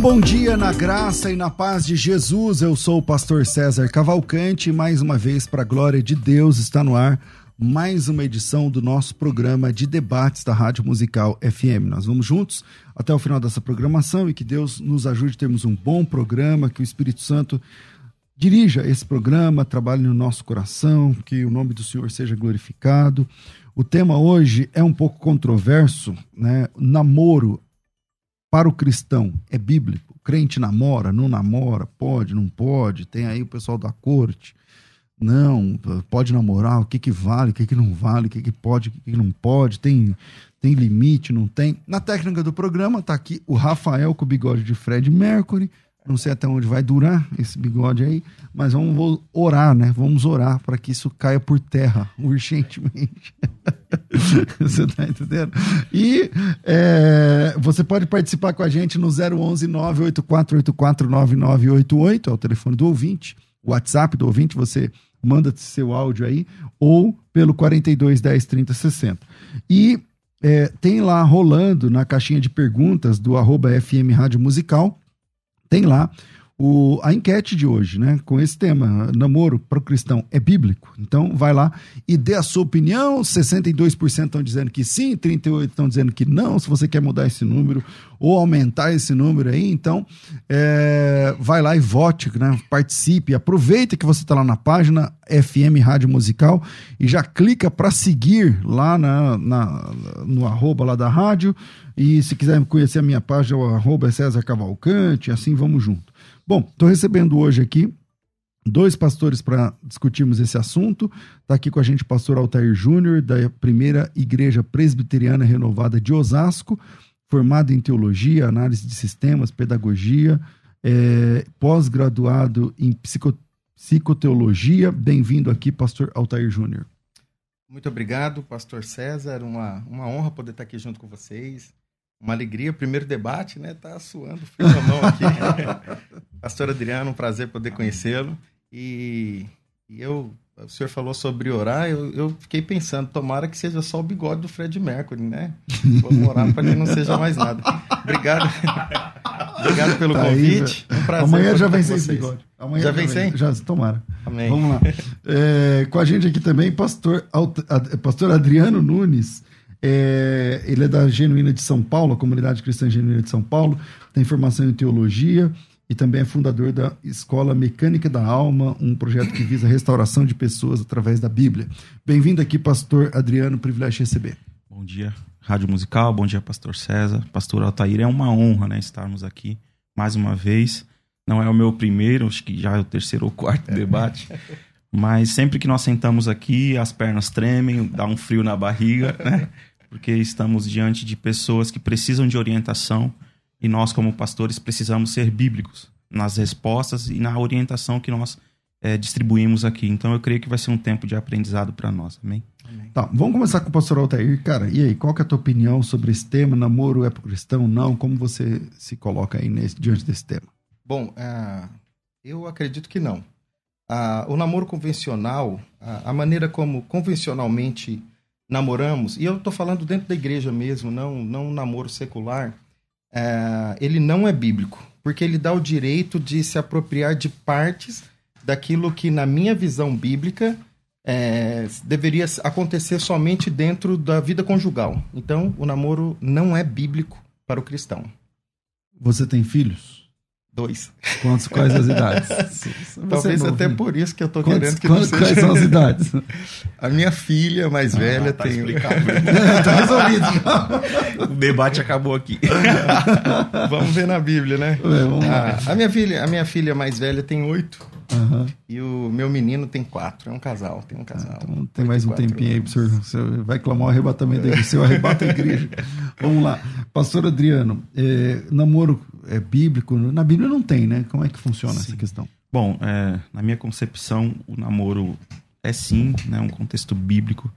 Bom dia na graça e na paz de Jesus. Eu sou o pastor César Cavalcante. Mais uma vez, para a glória de Deus, está no ar mais uma edição do nosso programa de debates da Rádio Musical FM. Nós vamos juntos até o final dessa programação e que Deus nos ajude a termos um bom programa, que o Espírito Santo dirija esse programa, trabalhe no nosso coração, que o nome do Senhor seja glorificado. O tema hoje é um pouco controverso, né? Namoro para o cristão é bíblico. O crente namora, não namora, pode, não pode. Tem aí o pessoal da corte. Não, pode namorar, o que que vale, o que que não vale, o que que pode, o que que não pode, tem, tem limite, não tem. Na técnica do programa tá aqui o Rafael com o bigode de Fred Mercury, não sei até onde vai durar esse bigode aí, mas vamos orar, né? Vamos orar para que isso caia por terra urgentemente. você tá entendendo? E é, você pode participar com a gente no 011 98484 9988, é o telefone do ouvinte, o WhatsApp do ouvinte, você manda seu áudio aí, ou pelo 42 10 30 60. E é, tem lá rolando na caixinha de perguntas do arroba FM Rádio Musical tem lá o, a enquete de hoje, né? Com esse tema, namoro para o cristão é bíblico. Então, vai lá e dê a sua opinião. 62% estão dizendo que sim, 38% estão dizendo que não. Se você quer mudar esse número ou aumentar esse número aí, então é, vai lá e vote, né? Participe. Aproveita que você está lá na página FM Rádio Musical e já clica para seguir lá na, na, no arroba lá da rádio. E se quiser conhecer a minha página, é o arroba César Cavalcante, assim vamos junto. Bom, estou recebendo hoje aqui dois pastores para discutirmos esse assunto. Está aqui com a gente o pastor Altair Júnior, da primeira Igreja Presbiteriana Renovada de Osasco, formado em teologia, análise de sistemas, pedagogia, é, pós-graduado em psico, psicoteologia. Bem-vindo aqui, pastor Altair Júnior. Muito obrigado, pastor César. Uma, uma honra poder estar aqui junto com vocês uma alegria. Primeiro debate, né? Tá suando frio na mão aqui. Pastor Adriano, um prazer poder conhecê-lo. E, e, eu, o senhor falou sobre orar, eu, eu, fiquei pensando, tomara que seja só o bigode do Fred Mercury, né? Vamos orar para que não seja mais nada. Obrigado. Obrigado pelo tá convite. Aí, um prazer. Amanhã já vem sem bigode. Amanhã já vem sem? Já, tomara. Amém. Vamos lá. É, com a gente aqui também, pastor, pastor Adriano Nunes. É, ele é da Genuína de São Paulo, a comunidade cristã genuína de São Paulo, tem formação em teologia e também é fundador da Escola Mecânica da Alma, um projeto que visa a restauração de pessoas através da Bíblia. Bem-vindo aqui, pastor Adriano, privilégio de receber. Bom dia, Rádio Musical, bom dia, pastor César, pastor Altair, é uma honra né, estarmos aqui mais uma vez. Não é o meu primeiro, acho que já é o terceiro ou quarto debate. Mas sempre que nós sentamos aqui, as pernas tremem, dá um frio na barriga, né? porque estamos diante de pessoas que precisam de orientação e nós, como pastores, precisamos ser bíblicos nas respostas e na orientação que nós é, distribuímos aqui. Então, eu creio que vai ser um tempo de aprendizado para nós. Amém? Amém? Tá, vamos começar com o pastor Altair. Cara, e aí, qual que é a tua opinião sobre esse tema? Namoro é para cristão? Não? Como você se coloca aí nesse, diante desse tema? Bom, uh, eu acredito que não. Uh, o namoro convencional, uh, a maneira como convencionalmente namoramos, e eu estou falando dentro da igreja mesmo, não, não um namoro secular, é, ele não é bíblico, porque ele dá o direito de se apropriar de partes daquilo que, na minha visão bíblica, é, deveria acontecer somente dentro da vida conjugal. Então, o namoro não é bíblico para o cristão. Você tem filhos? Dois. Quantos, quais as idades? Talvez até por isso que eu quantos, querendo que quantos, não seja... Quais são as idades? A minha filha mais ah, velha tá tem... Explicado. tá resolvido. o debate acabou aqui. vamos ver na Bíblia, né? É, lá. Ah, a, minha filha, a minha filha mais velha tem oito. Uhum. E o meu menino tem quatro. É um casal, tem um casal. Ah, então tem mais um tempinho aí pro senhor. Você vai clamar o arrebatamento aí. O senhor arrebata a igreja. Vamos lá. Pastor Adriano, é, namoro é bíblico? Na Bíblia não tem, né? Como é que funciona sim. essa questão? Bom, é, na minha concepção, o namoro é sim, né, um contexto bíblico.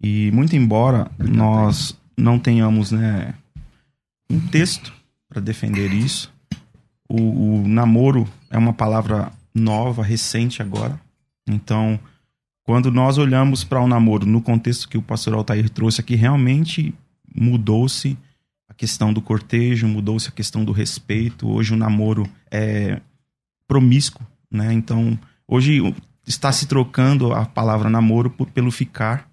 E muito embora nós não tenhamos, né, um texto para defender isso, o, o namoro é uma palavra nova, recente agora. Então, quando nós olhamos para o um namoro no contexto que o pastor Altair trouxe aqui, realmente mudou-se questão do cortejo, mudou-se a questão do respeito. Hoje o namoro é promíscuo, né? Então, hoje está se trocando a palavra namoro por, pelo ficar.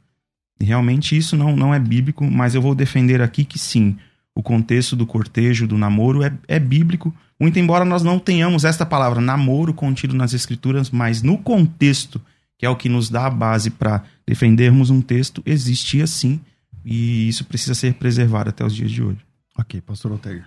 E realmente isso não, não é bíblico, mas eu vou defender aqui que sim, o contexto do cortejo, do namoro é, é bíblico, muito embora nós não tenhamos esta palavra namoro contido nas escrituras, mas no contexto, que é o que nos dá a base para defendermos um texto, existia sim, e isso precisa ser preservado até os dias de hoje. Ok, pastor Altair.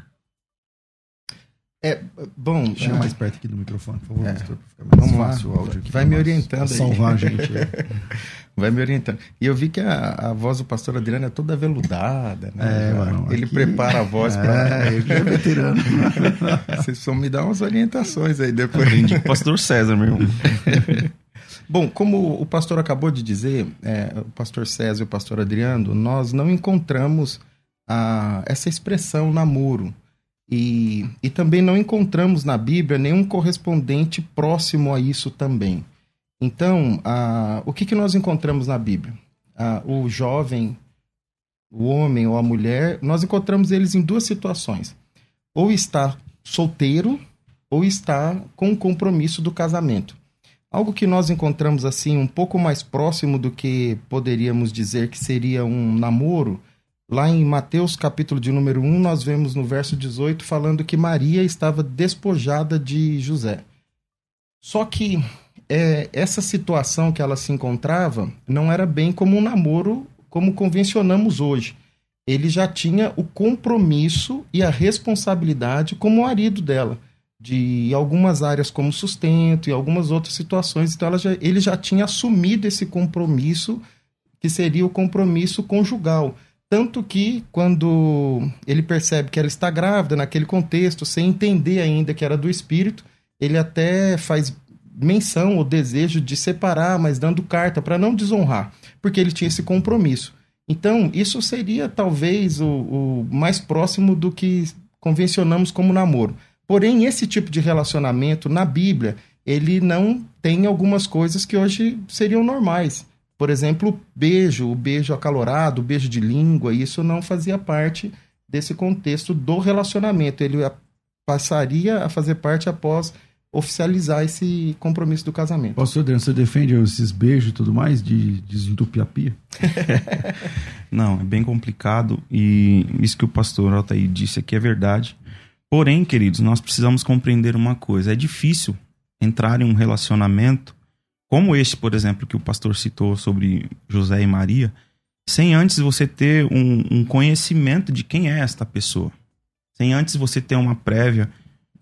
É, bom. Chega é, mais perto aqui do microfone, por favor, é, pastor, Vamos fácil, lá. o áudio aqui. Vai me orientando aí. Salvar a gente. Vai me orientando. E eu vi que a, a voz do pastor Adriano é toda veludada, né? É, mano, ele aqui... prepara a voz é, para. É, ele é veterano. Vocês precisam me dar umas orientações aí depois. Aprendi pastor César, meu irmão. Bom, como o pastor acabou de dizer, é, o pastor César e o pastor Adriano, nós não encontramos a, essa expressão namoro. E, e também não encontramos na Bíblia nenhum correspondente próximo a isso também. Então, a, o que, que nós encontramos na Bíblia? A, o jovem, o homem ou a mulher, nós encontramos eles em duas situações. Ou está solteiro, ou está com o compromisso do casamento. Algo que nós encontramos assim um pouco mais próximo do que poderíamos dizer que seria um namoro Lá em Mateus, capítulo de número 1, nós vemos no verso 18 falando que Maria estava despojada de José. Só que é, essa situação que ela se encontrava não era bem como um namoro como convencionamos hoje. Ele já tinha o compromisso e a responsabilidade como marido dela, de algumas áreas como sustento e algumas outras situações. Então já, ele já tinha assumido esse compromisso, que seria o compromisso conjugal. Tanto que, quando ele percebe que ela está grávida, naquele contexto, sem entender ainda que era do espírito, ele até faz menção ou desejo de separar, mas dando carta para não desonrar, porque ele tinha esse compromisso. Então, isso seria talvez o, o, mais próximo do que convencionamos como namoro. Porém, esse tipo de relacionamento na Bíblia, ele não tem algumas coisas que hoje seriam normais. Por exemplo, beijo, o beijo acalorado, o beijo de língua, isso não fazia parte desse contexto do relacionamento. Ele passaria a fazer parte após oficializar esse compromisso do casamento. Pastor Adriano, você defende esses beijos e tudo mais de desentupir a pia? Não, é bem complicado e isso que o pastor Altair disse aqui é verdade. Porém, queridos, nós precisamos compreender uma coisa. É difícil entrar em um relacionamento como este, por exemplo, que o pastor citou sobre José e Maria, sem antes você ter um, um conhecimento de quem é esta pessoa, sem antes você ter uma prévia,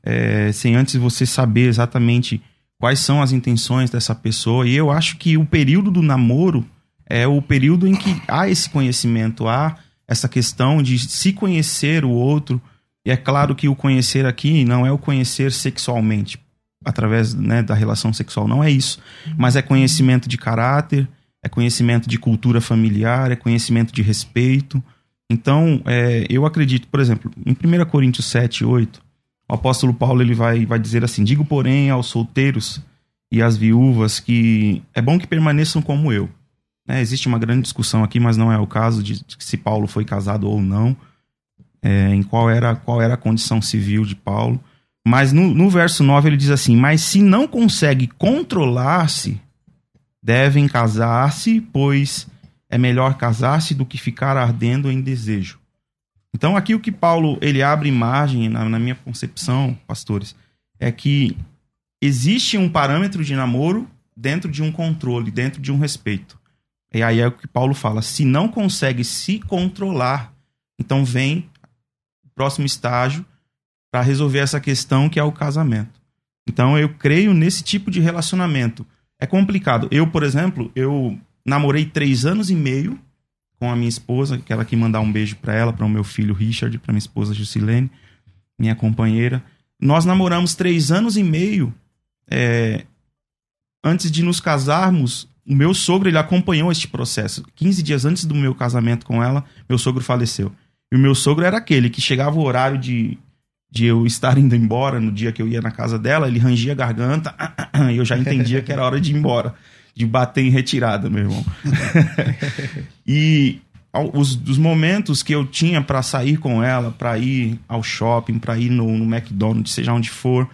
é, sem antes você saber exatamente quais são as intenções dessa pessoa. E eu acho que o período do namoro é o período em que há esse conhecimento, há essa questão de se conhecer o outro. E é claro que o conhecer aqui não é o conhecer sexualmente, através né, da relação sexual. Não é isso. Mas é conhecimento de caráter, é conhecimento de cultura familiar, é conhecimento de respeito. Então, é, eu acredito, por exemplo, em 1 Coríntios 7, 8, o apóstolo Paulo ele vai, vai dizer assim: Digo, porém, aos solteiros e às viúvas que é bom que permaneçam como eu. É, existe uma grande discussão aqui, mas não é o caso de, de se Paulo foi casado ou não, é, em qual era, qual era a condição civil de Paulo. Mas no, no verso 9 ele diz assim: Mas se não consegue controlar-se, devem casar-se, pois é melhor casar-se do que ficar ardendo em desejo. Então, aqui o que Paulo ele abre margem, na, na minha concepção, pastores, é que existe um parâmetro de namoro dentro de um controle, dentro de um respeito. E aí é o que Paulo fala: se não consegue se controlar, então vem o próximo estágio para resolver essa questão que é o casamento. Então eu creio nesse tipo de relacionamento. É complicado. Eu, por exemplo, eu namorei três anos e meio com a minha esposa, quero aqui mandar um beijo para ela, para o meu filho Richard, para minha esposa Jusilene, minha companheira. Nós namoramos três anos e meio. É, antes de nos casarmos, o meu sogro ele acompanhou este processo. 15 dias antes do meu casamento com ela, meu sogro faleceu. E o meu sogro era aquele que chegava o horário de, de eu estar indo embora no dia que eu ia na casa dela, ele rangia a garganta e eu já entendia que era hora de ir embora, de bater em retirada, meu irmão. e os, os momentos que eu tinha para sair com ela, para ir ao shopping, para ir no, no McDonald's, seja onde for,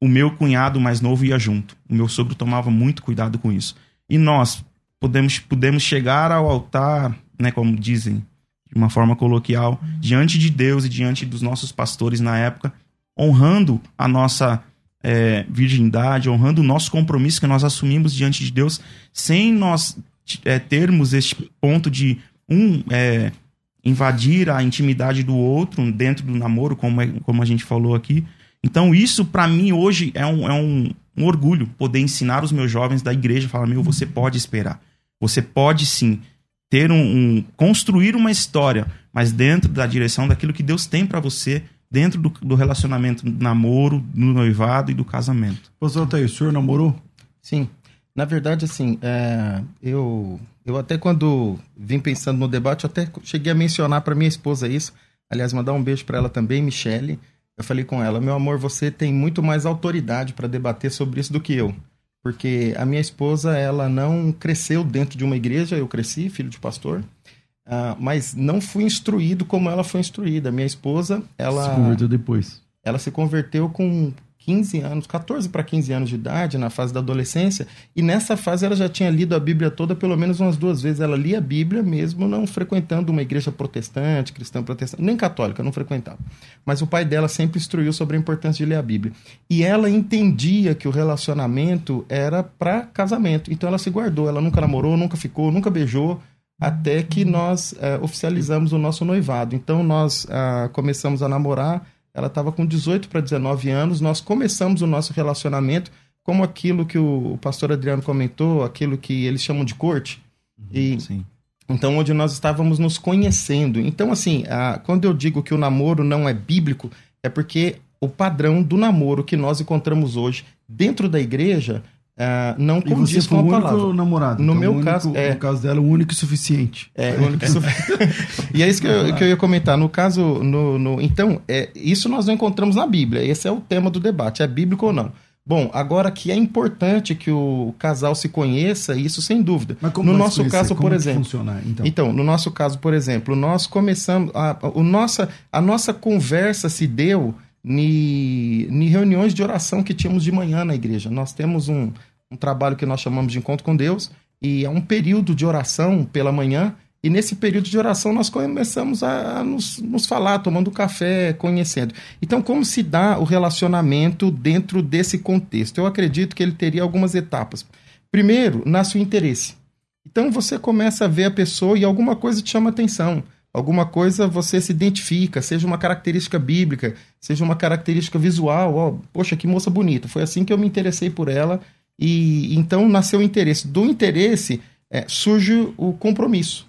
o meu cunhado mais novo ia junto. O meu sogro tomava muito cuidado com isso. E nós podemos, podemos chegar ao altar, né, como dizem, de uma forma coloquial, diante de Deus e diante dos nossos pastores na época, honrando a nossa é, virgindade, honrando o nosso compromisso que nós assumimos diante de Deus, sem nós é, termos este ponto de um é, invadir a intimidade do outro dentro do namoro, como, é, como a gente falou aqui, então, isso para mim hoje é, um, é um, um, orgulho poder ensinar os meus jovens da igreja, falar: meu, você pode esperar. Você pode sim ter um, um construir uma história, mas dentro da direção daquilo que Deus tem para você, dentro do, do, relacionamento do namoro, do noivado e do casamento. Pastor Altair, o senhor namorou? Sim. Na verdade, assim, é, eu, eu até quando vim pensando no debate, até cheguei a mencionar para minha esposa isso. Aliás, mandar um beijo para ela também, Michele. Eu falei com ela, meu amor, você tem muito mais autoridade para debater sobre isso do que eu. Porque a minha esposa, ela não cresceu dentro de uma igreja, eu cresci, filho de pastor, uh, mas não fui instruído como ela foi instruída. Minha esposa, ela... Se converteu depois. Ela se converteu com 15 anos, 14 para 15 anos de idade, na fase da adolescência, e nessa fase ela já tinha lido a Bíblia toda pelo menos umas duas vezes. Ela lia a Bíblia mesmo não frequentando uma igreja protestante, cristã protestante, nem católica, não frequentava. Mas o pai dela sempre instruiu sobre a importância de ler a Bíblia. E ela entendia que o relacionamento era para casamento, então ela se guardou, ela nunca namorou, nunca ficou, nunca beijou, até que nós é, oficializamos o nosso noivado. Então nós ah, começamos a namorar ela estava com 18 para 19 anos. Nós começamos o nosso relacionamento como aquilo que o pastor Adriano comentou, aquilo que eles chamam de corte. Uhum, e sim. Então, onde nós estávamos nos conhecendo. Então, assim, a, quando eu digo que o namoro não é bíblico, é porque o padrão do namoro que nós encontramos hoje dentro da igreja Uh, não e condiz com a palavra. único namorado. No então, meu único, caso, é. No caso dela, o único e suficiente. É, o único e suficiente. e é isso que eu, que eu ia comentar. No caso, no, no, então, é, isso nós não encontramos na Bíblia. Esse é o tema do debate. É bíblico ou não? Bom, agora que é importante que o casal se conheça, isso sem dúvida. Mas como no nosso caso, como por exemplo. Funcionar, então? então, no nosso caso, por exemplo, nós começamos. A, a, nossa, a nossa conversa se deu em reuniões de oração que tínhamos de manhã na igreja. Nós temos um, um trabalho que nós chamamos de encontro com Deus, e é um período de oração pela manhã, e nesse período de oração nós começamos a nos, nos, falar, tomando café, conhecendo. Então, como se dá o relacionamento dentro desse contexto? Eu acredito que ele teria algumas etapas. Primeiro, nasce o interesse. Então você começa a ver a pessoa e alguma coisa te chama atenção alguma coisa você se identifica, seja uma característica bíblica, seja uma característica visual, ó, poxa, que moça bonita. Foi assim que eu me interessei por ela e então nasceu o interesse. Do interesse é, surge o compromisso.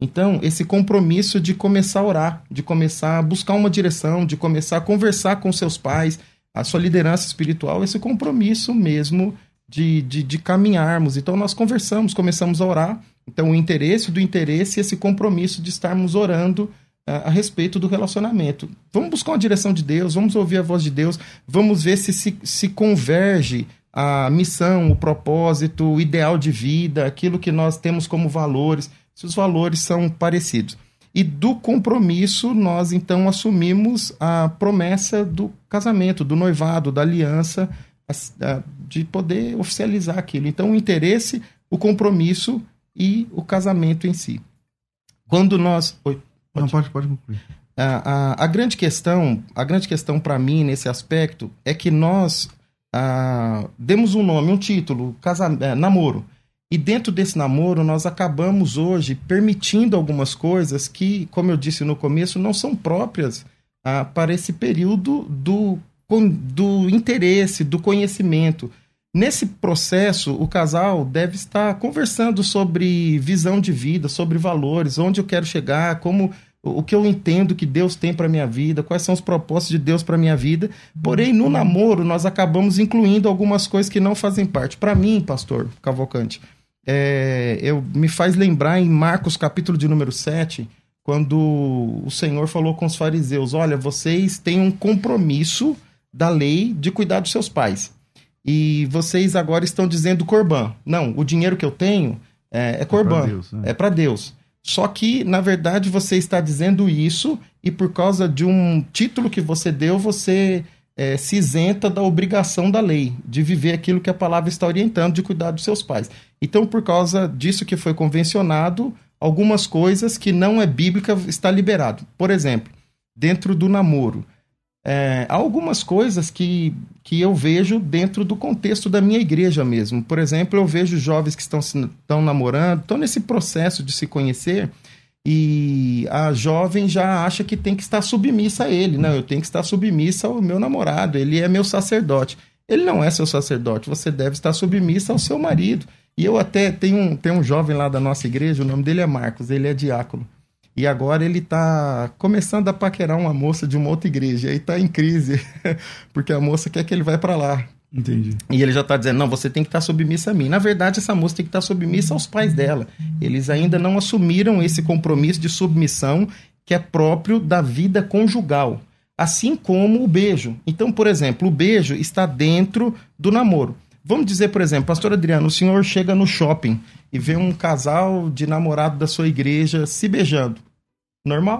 Então, esse compromisso de começar a orar, de começar a buscar uma direção, de começar a conversar com seus pais, a sua liderança espiritual, esse compromisso mesmo de, de, de caminharmos. Então, nós conversamos, começamos a orar então, o interesse do interesse e esse compromisso de estarmos orando uh, a respeito do relacionamento. Vamos buscar uma direção de Deus, vamos ouvir a voz de Deus, vamos ver se se, se converge a missão, o propósito, o ideal de vida, aquilo que nós temos como valores, se os valores são parecidos. E do compromisso, nós então assumimos a promessa do casamento, do noivado, da aliança, de poder oficializar aquilo. Então, o interesse, o compromisso e o casamento em si. Quando nós. Oi, pode... Não, pode, pode concluir. A, a, a grande questão, a grande questão para mim nesse aspecto é que nós ah, demos um nome, um título, casa, é, namoro. E dentro desse namoro, nós acabamos hoje permitindo algumas coisas que, como eu disse no começo, não são próprias ah, para esse período do, do interesse, do conhecimento. Nesse processo, o casal deve estar conversando sobre visão de vida, sobre valores, onde eu quero chegar, como o que eu entendo que Deus tem para minha vida, quais são os propósitos de Deus para minha vida. Porém, no namoro, nós acabamos incluindo algumas coisas que não fazem parte. Para mim, pastor Cavalcante, é, eu, me faz lembrar em Marcos, capítulo de número 7, quando o Senhor falou com os fariseus: Olha, vocês têm um compromisso da lei de cuidar dos seus pais. E vocês agora estão dizendo corban. Não, o dinheiro que eu tenho é, é corban. É para Deus. É Deus. Só que, na verdade, você está dizendo isso e por causa de um título que você deu, você é, se isenta da obrigação da lei, de viver aquilo que a palavra está orientando, de cuidar dos seus pais. Então, por causa disso que foi convencionado, algumas coisas que não é bíblica está liberado. Por exemplo, dentro do namoro. É, há algumas coisas que, que eu vejo dentro do contexto da minha igreja mesmo. Por exemplo, eu vejo jovens que estão, estão namorando, estão nesse processo de se conhecer e a jovem já acha que tem que estar submissa a ele. Não, eu tenho que estar submissa ao meu namorado, ele é meu sacerdote. Ele não é seu sacerdote, você deve estar submissa ao seu marido. E eu até tenho um, tenho um jovem lá da nossa igreja, o nome dele é Marcos, ele é diácono. E agora ele está começando a paquerar uma moça de uma outra igreja. E aí está em crise, porque a moça quer que ele vá para lá. Entendi. E ele já está dizendo: não, você tem que estar tá submissa a mim. Na verdade, essa moça tem que estar tá submissa aos pais dela. Eles ainda não assumiram esse compromisso de submissão que é próprio da vida conjugal. Assim como o beijo. Então, por exemplo, o beijo está dentro do namoro. Vamos dizer, por exemplo, pastor Adriano, o senhor chega no shopping e vê um casal de namorado da sua igreja se beijando normal.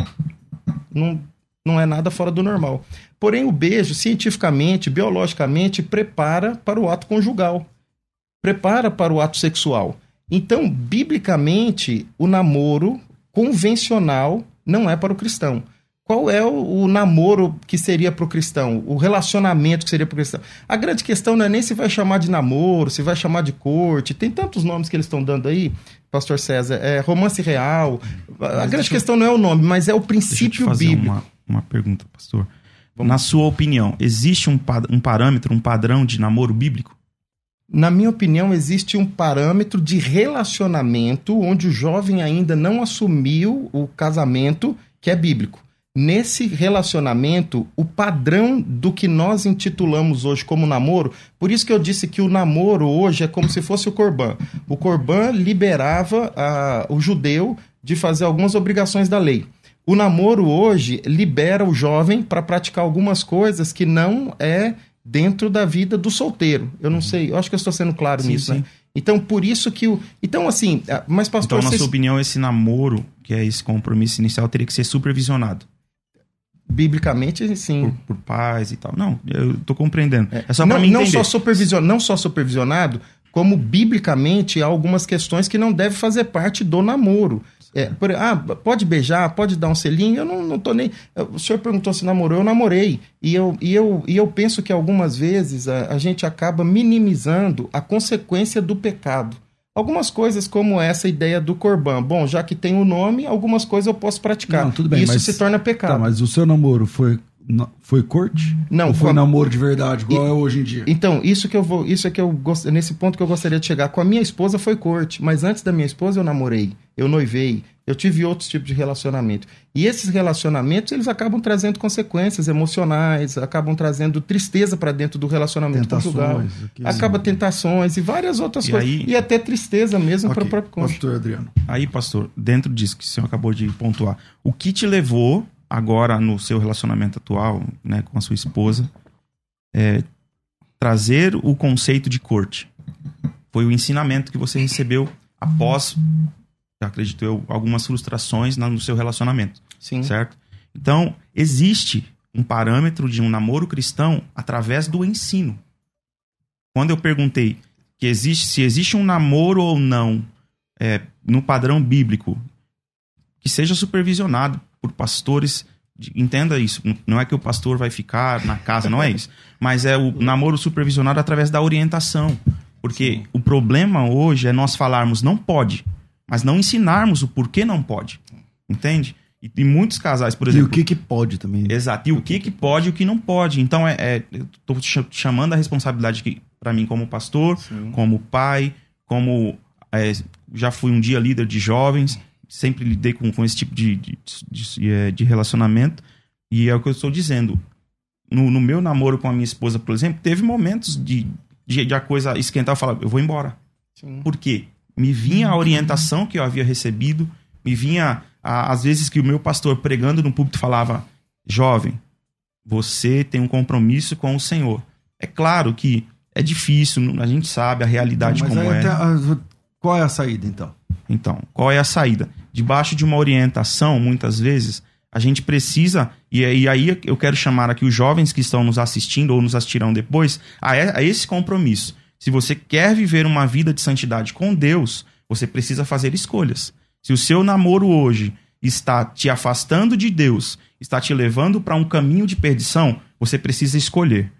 Não, não é nada fora do normal. Porém, o beijo, cientificamente, biologicamente, prepara para o ato conjugal. Prepara para o ato sexual. Então, biblicamente, o namoro convencional não é para o cristão. Qual é o, o namoro que seria para o cristão? O relacionamento que seria para o cristão? A grande questão não é nem se vai chamar de namoro, se vai chamar de corte. Tem tantos nomes que eles estão dando aí pastor César, é romance real. Mas a grande questão eu... não é o nome, mas é o princípio bíblico. Uma, uma pergunta, pastor. Vamos. Na sua opinião, existe um, um parâmetro, um padrão de namoro bíblico? Na minha opinião, existe um parâmetro de relacionamento onde o jovem ainda não assumiu o casamento que é bíblico nesse relacionamento o padrão do que nós intitulamos hoje como namoro. Por isso que eu disse que o namoro hoje é como se fosse o Corban. O Corban liberava a, o judeu de fazer algumas obrigações da lei. O namoro hoje libera o jovem para praticar algumas coisas que não é dentro da vida do solteiro. Eu não uhum. sei, eu acho que eu estou sendo claro sim, nisso, né? sim. né? Então, por isso que o. Então, assim, mas pastor. Então, na vocês... sua opinião, esse namoro, que é esse compromisso inicial, teria que ser supervisionado. Biblicamente, sim. Por, por, pais e tal. Não, eu tô compreendendo. É, é só para mim não entender. Só supervision, não só supervisionado, como biblicamente há algumas questões que não devem fazer parte do namoro. É, por, ah, pode beijar, pode dar um selinho, eu não, não tô nem. O senhor perguntou se namorou, eu namorei. E eu, e eu, e eu penso que algumas vezes a, a gente acaba minimizando a consequência do pecado. Algumas coisas como essa ideia do corban. Bom, já que tem o nome, algumas coisas eu posso praticar. Não, tudo bem, Isso mas, se torna pecado. Tá, mas o seu namoro foi foi corte? Não, Ou foi namoro de verdade, igual e, é hoje em dia. Então, isso que eu vou, isso é que eu gost... nesse ponto que eu gostaria de chegar. Com a minha esposa foi corte, mas antes da minha esposa eu namorei, eu noivei, eu tive outros tipos de relacionamento. E esses relacionamentos, eles acabam trazendo consequências emocionais, acabam trazendo tristeza para dentro do relacionamento tentações, conjugal. Acaba tentações e várias outras e coisas. Aí... E até tristeza mesmo okay. para o próprio cônjuge. Pastor Adriano. Aí, pastor, dentro disso que o senhor acabou de pontuar, o que te levou agora no seu relacionamento atual, né, com a sua esposa, é, trazer o conceito de corte? Foi o ensinamento que você recebeu após acredito eu, algumas frustrações no seu relacionamento. Sim. Certo? Então, existe um parâmetro de um namoro cristão através do ensino. Quando eu perguntei que existe, se existe um namoro ou não é, no padrão bíblico, que seja supervisionado por pastores entenda isso. Não é que o pastor vai ficar na casa, não é isso. Mas é o namoro supervisionado através da orientação. Porque Sim. o problema hoje é nós falarmos não pode, mas não ensinarmos o porquê não pode. Entende? E, e muitos casais, por exemplo. E o que, que pode também. Exato. E o que, que pode e o que não pode. Então, é, é estou chamando a responsabilidade para mim como pastor, Sim. como pai, como. É, já fui um dia líder de jovens sempre lidei com, com esse tipo de, de, de, é, de, relacionamento. E é o que eu estou dizendo. No, no, meu namoro com a minha esposa, por exemplo, teve momentos de, de, de a coisa esquentar e falar, eu vou embora. Sim. Por quê? Me vinha a orientação que eu havia recebido, me vinha, a, às vezes, que o meu pastor pregando no púlpito falava, jovem, você tem um compromisso com o Senhor. É claro que é difícil, a gente sabe a realidade Não, como é. Qual é a saída, então? Então, qual é a saída? Debaixo de uma orientação, muitas vezes, a gente precisa, e, aí eu quero chamar aqui os jovens que estão nos assistindo ou nos assistirão depois, a, a esse compromisso. Se você quer viver uma vida de santidade com Deus, você precisa fazer escolhas. Se o seu namoro hoje está te afastando de Deus, está te levando para um caminho de perdição, você precisa escolher.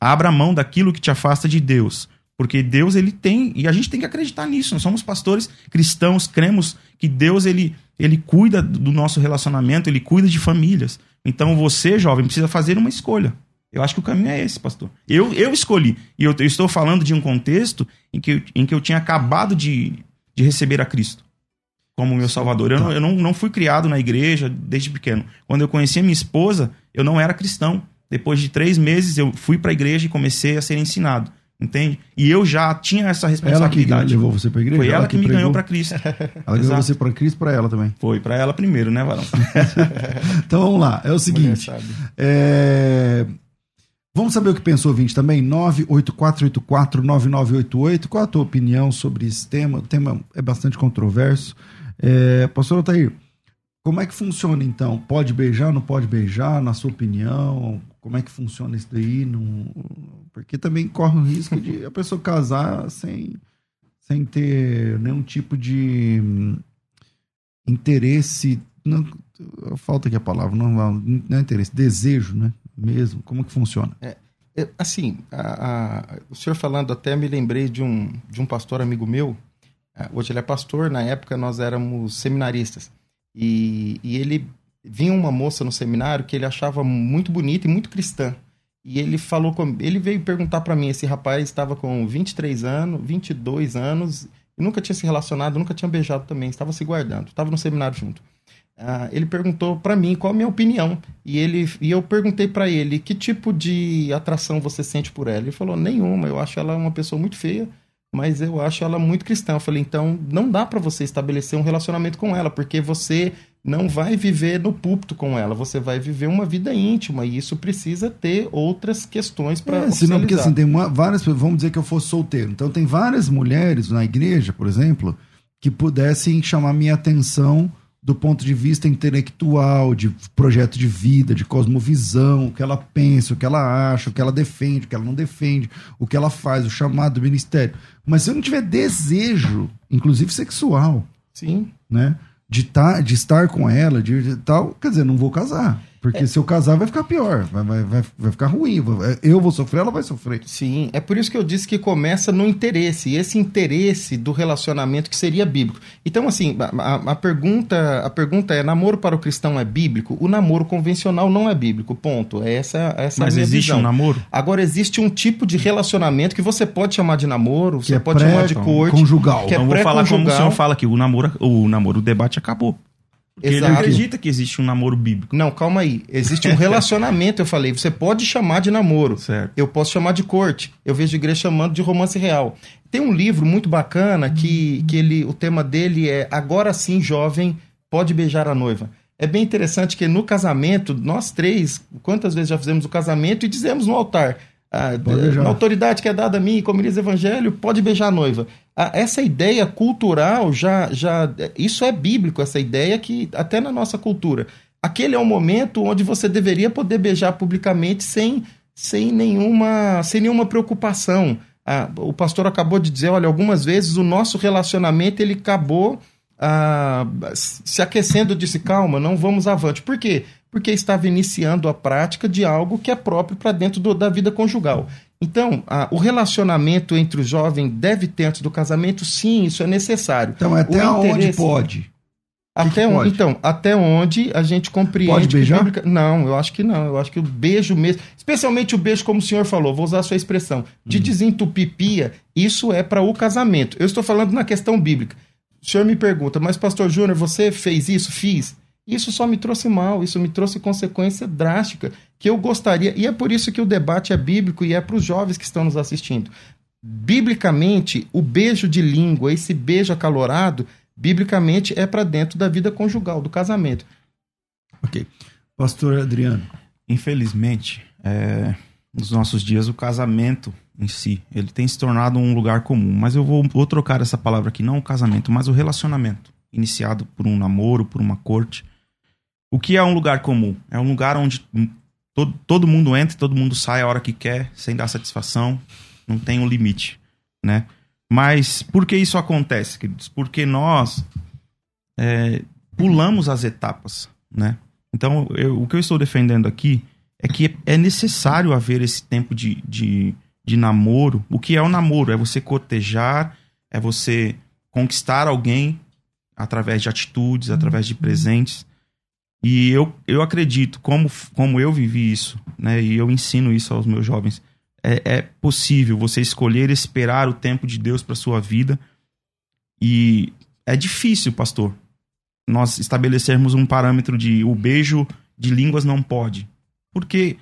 Abra mão daquilo que te afasta de Deus porque Deus, ele tem, e a gente tem que acreditar nisso. Nós somos pastores cristãos, cremos que Deus, ele, ele cuida do nosso relacionamento, ele cuida de famílias. Então você, jovem, precisa fazer uma escolha. Eu acho que o caminho é esse, pastor. Eu, eu escolhi. E eu, eu estou falando de um contexto em que, em que eu tinha acabado de, de receber a Cristo como meu salvador. Eu, não, eu não, não fui criado na igreja desde pequeno. Quando eu conheci a minha esposa, eu não era cristão. Depois de três meses, eu fui para a igreja e comecei a ser ensinado. Entende? E eu já tinha essa responsabilidade. Ela que levou você para igreja? Foi ela, ela que, que, me ganhou para Cristo. Ela ganhou você para Cristo para ela também. Foi para ela primeiro, né, Varão? então vamos lá. É o seguinte. É... Vamos saber o que pensou o ouvinte também? 984849988. Qual a tua opinião sobre esse tema? O tema é bastante controverso. É... Pastor Otair, como é que funciona então? Pode beijar, não pode beijar, na sua opinião? Como é que funciona isso daí? Porque também corre o risco de a pessoa casar sem, sem ter nenhum tipo de hum, interesse. Não, falta aqui a palavra, não, não é interesse, desejo, né? Mesmo. Como que funciona? É, é, assim, a, a, o senhor falando até me lembrei de um, de um pastor amigo meu. É, hoje ele é pastor, na época nós éramos seminaristas. E, e ele vinha uma moça no seminário que ele achava muito bonita e muito cristã. E ele falou com, ele veio perguntar para mim, esse rapaz estava com 23 anos, 22 anos, nunca tinha se relacionado, nunca tinha beijado também, estava se guardando, estava no seminário junto. Uh, ele perguntou para mim qual a minha opinião. E ele e eu perguntei para ele que tipo de atração você sente por ela. Ele falou nenhuma, eu acho ela uma pessoa muito feia, mas eu acho ela muito cristã. Eu falei então não dá para você estabelecer um relacionamento com ela porque você não vai viver no púlpito com ela, você vai viver uma vida íntima e isso precisa ter outras questões para é, senão porque assim tem uma, várias vamos dizer que eu fosse solteiro. Então tem várias mulheres na igreja por exemplo que pudessem chamar minha atenção do ponto de vista intelectual de projeto de vida de cosmovisão o que ela pensa o que ela acha o que ela defende o que ela não defende o que ela faz o chamado do ministério mas se eu não tiver desejo inclusive sexual sim né de, tá, de estar com ela, de, de tal, quer dizer, não vou casar. Porque é. se eu casar vai ficar pior, vai, vai, vai, vai ficar ruim. Eu vou sofrer, ela vai sofrer. Sim, é por isso que eu disse que começa no interesse, e esse interesse do relacionamento que seria bíblico. Então, assim, a, a, pergunta, a pergunta é: namoro para o cristão é bíblico? O namoro convencional não é bíblico, ponto. É essa, essa Mas existe visão. um namoro? Agora, existe um tipo de relacionamento que você pode chamar de namoro, que você é pode chamar de corte. Conjugal. Que é então, vou falar como o senhor fala que o namoro, o namoro, o debate acabou. Porque Exato. ele acredita que existe um namoro bíblico. Não, calma aí. Existe um relacionamento, eu falei. Você pode chamar de namoro. Certo. Eu posso chamar de corte. Eu vejo a igreja chamando de romance real. Tem um livro muito bacana que, que ele, o tema dele é Agora sim, jovem, pode beijar a noiva. É bem interessante que no casamento, nós três, quantas vezes já fizemos o casamento e dizemos no altar: a, a autoridade que é dada a mim, como diz o evangelho, pode beijar a noiva. A, essa ideia cultural já, já. Isso é bíblico, essa ideia que, até na nossa cultura, aquele é o momento onde você deveria poder beijar publicamente sem, sem, nenhuma, sem nenhuma preocupação. Ah, o pastor acabou de dizer: olha, algumas vezes o nosso relacionamento ele acabou ah, se aquecendo. Disse: calma, não vamos avante. Por quê? Porque estava iniciando a prática de algo que é próprio para dentro do, da vida conjugal. Então, a, o relacionamento entre o jovem deve ter antes do casamento, sim, isso é necessário. Então, até O onde pode? Até que onde, pode? então, até onde a gente compreende. Pode que beijar? Não, eu acho que não. Eu acho que o beijo mesmo, especialmente o beijo, como o senhor falou, vou usar a sua expressão, Hum. de desentupir pia, isso é para o casamento. Eu estou falando na questão bíblica. O senhor me pergunta, mas pastor Júnior, você fez isso? Fiz. Isso só me trouxe mal, isso me trouxe consequência drástica, que eu gostaria, e é por isso que o debate é bíblico e é para os jovens que estão nos assistindo. Biblicamente, o beijo de língua, esse beijo acalorado, biblicamente é para dentro da vida conjugal, do casamento. Ok. Pastor Adriano. Infelizmente, é, nos nossos dias, o casamento em si, ele tem se tornado um lugar comum. Mas eu vou, vou trocar essa palavra aqui, não o casamento, mas o relacionamento, iniciado por um namoro, por uma corte. O que é um lugar comum? É um lugar onde todo, todo mundo entra e todo mundo sai a hora que quer, sem dar satisfação, não tem um limite, né? Mas por que isso acontece, queridos? Porque nós é, pulamos as etapas, né? Então, eu- o que eu estou defendendo aqui é que é necessário haver esse tempo de, de, de namoro. O que é o namoro? É você cortejar, é você conquistar alguém através de atitudes, através de presentes. E eu, eu acredito, como, como eu vivi isso, né? E eu ensino isso aos meus jovens, é, é possível você escolher esperar o tempo de Deus para sua vida. E é difícil, pastor, nós estabelecermos um parâmetro de o beijo de línguas não pode. Porque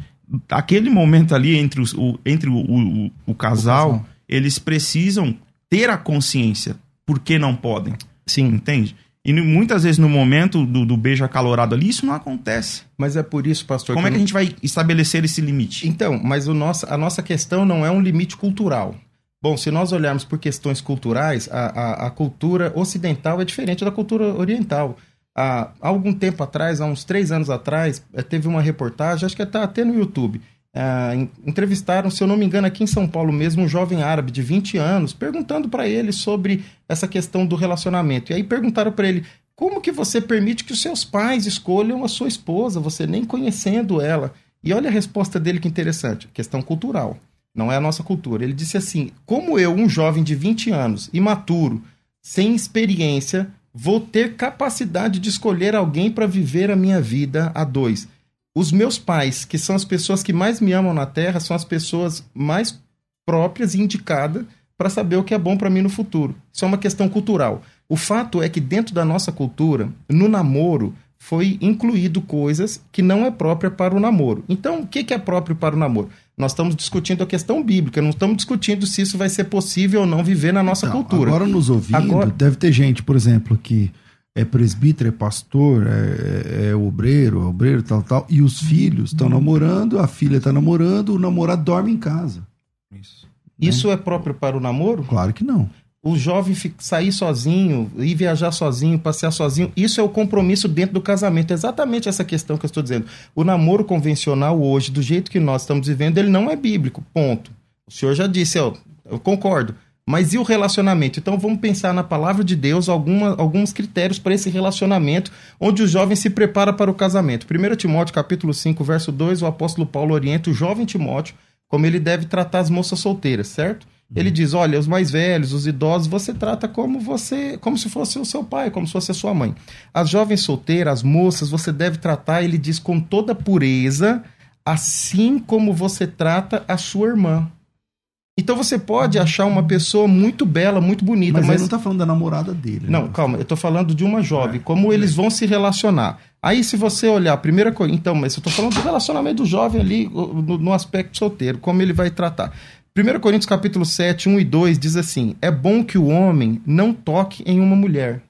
aquele momento ali entre, os- o, entre o, o, o casal, casal. eles precisam ter a consciência por que não podem. Sim, Entende? E muitas vezes no momento do, do beijo acalorado ali, isso não acontece. mas é por isso, pastor. Como é que a gente vai estabelecer esse limite? Então, mas o nosso, a nossa questão não é um limite cultural. Bom, se nós olharmos por questões culturais, a, a, a cultura ocidental é diferente da cultura oriental. Há, há algum tempo atrás, há uns três anos atrás, eh, teve uma reportagem, acho que está até no YouTube. En- entrevistaram, se eu não me engano, aqui em São Paulo mesmo, um jovem árabe de 20 anos, perguntando para ele sobre essa questão do relacionamento. E aí perguntaram para ele: como que você permite que os seus pais escolham a sua esposa, você nem conhecendo ela? E olha a resposta dele que interessante, questão cultural, não é a nossa cultura. Ele disse assim: como eu, um jovem de 20 anos, imaturo, sem experiência, vou ter capacidade de escolher alguém para viver a minha vida a dois? Os meus pais, que são as pessoas que mais me amam na Terra, são as pessoas mais próprias e indicadas para saber o que é bom para mim no futuro. Isso é uma questão cultural. O fato é que dentro da nossa cultura, no namoro, foi incluído coisas que não é própria para o namoro. Então, o que é próprio para o namoro? Nós estamos discutindo a questão bíblica, não estamos discutindo se isso vai ser possível ou não viver na nossa Então, cultura. Agora nos ouvindo, Agora- deve ter gente, por exemplo, que é presbítero, é pastor, é, é obreiro, é obreiro, tal, tal, e os filhos estão namorando, a filha está namorando, o namorado dorme em casa. Isso. Isso é próprio para o namoro? Claro que não. o jovem sair sozinho, ir viajar sozinho, passear sozinho, isso é o compromisso dentro do casamento. É exatamente essa questão que eu estou dizendo. O namoro convencional hoje, do jeito que nós estamos vivendo, ele não é bíblico. Ponto. O senhor já disse, eu, eu concordo. Mas e o relacionamento? Então vamos pensar na palavra de Deus alguma, alguns critérios para esse relacionamento, onde o jovem se prepara para o casamento. 1 Timóteo capítulo 5, verso 2, o apóstolo Paulo orienta o jovem Timóteo como ele deve tratar as moças solteiras, certo? Ele diz: olha, os mais velhos, os idosos, você trata como você, como se fosse o seu pai, como se fosse a sua mãe. As jovens solteiras, as moças, você deve tratar, ele diz, com toda pureza, assim como você trata a sua irmã. Então você pode achar uma pessoa muito bela, muito bonita, Mas, mas, ele não tá falando da namorada dele. não, né? calma, eu tô falando de uma jovem, É, como eles vão se relacionar. Aí, se você olhar, a primeira coisa. Então, mas eu tô falando do relacionamento do jovem ali, no, no aspecto solteiro, como ele vai tratar. 1 Coríntios capítulo 7, 1 e 2 diz assim: É bom que o homem não toque em uma mulher.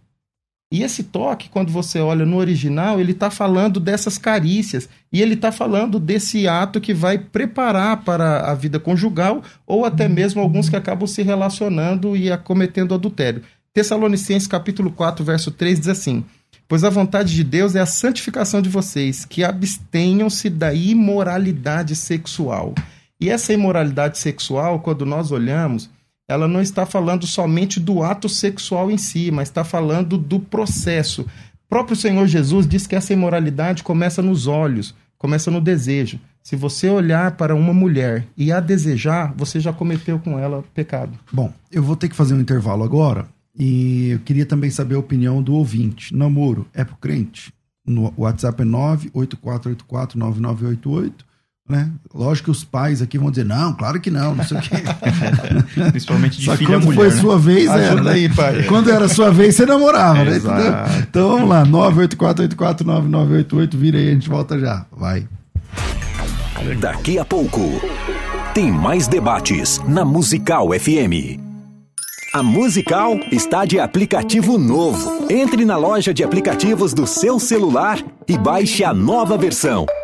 E esse toque, quando você olha no original, ele está falando dessas carícias. E ele está falando desse ato que vai preparar para a vida conjugal, ou até mesmo alguns que acabam se relacionando e acometendo adultério. Tessalonicenses capítulo 4, verso 3 diz assim: Pois a vontade de Deus é a santificação de vocês, que abstenham-se da imoralidade sexual. E essa imoralidade sexual, quando nós olhamos, ela não está falando somente do ato sexual em si, mas está falando do processo. O próprio Senhor Jesus diz que essa imoralidade começa nos olhos, começa no desejo. Se você olhar para uma mulher e a desejar, você já cometeu com ela pecado. Bom, eu vou ter que fazer um intervalo agora e eu queria também saber a opinião do ouvinte. Namoro é pro crente? No WhatsApp é 984849988 né? Lógico que os pais aqui vão dizer, não, claro que não, não sei o quê. Principalmente de Só filha quando mulher, foi né? sua vez, era. né? aí, pai. Quando era sua vez, você namorava, né? Exato. Entendeu? Então vamos lá, 984849988, vira aí, a gente volta já. Vai. Daqui a pouco, tem mais debates na Musical FM. A Musical está de aplicativo novo. Entre na loja de aplicativos do seu celular e baixe a nova versão.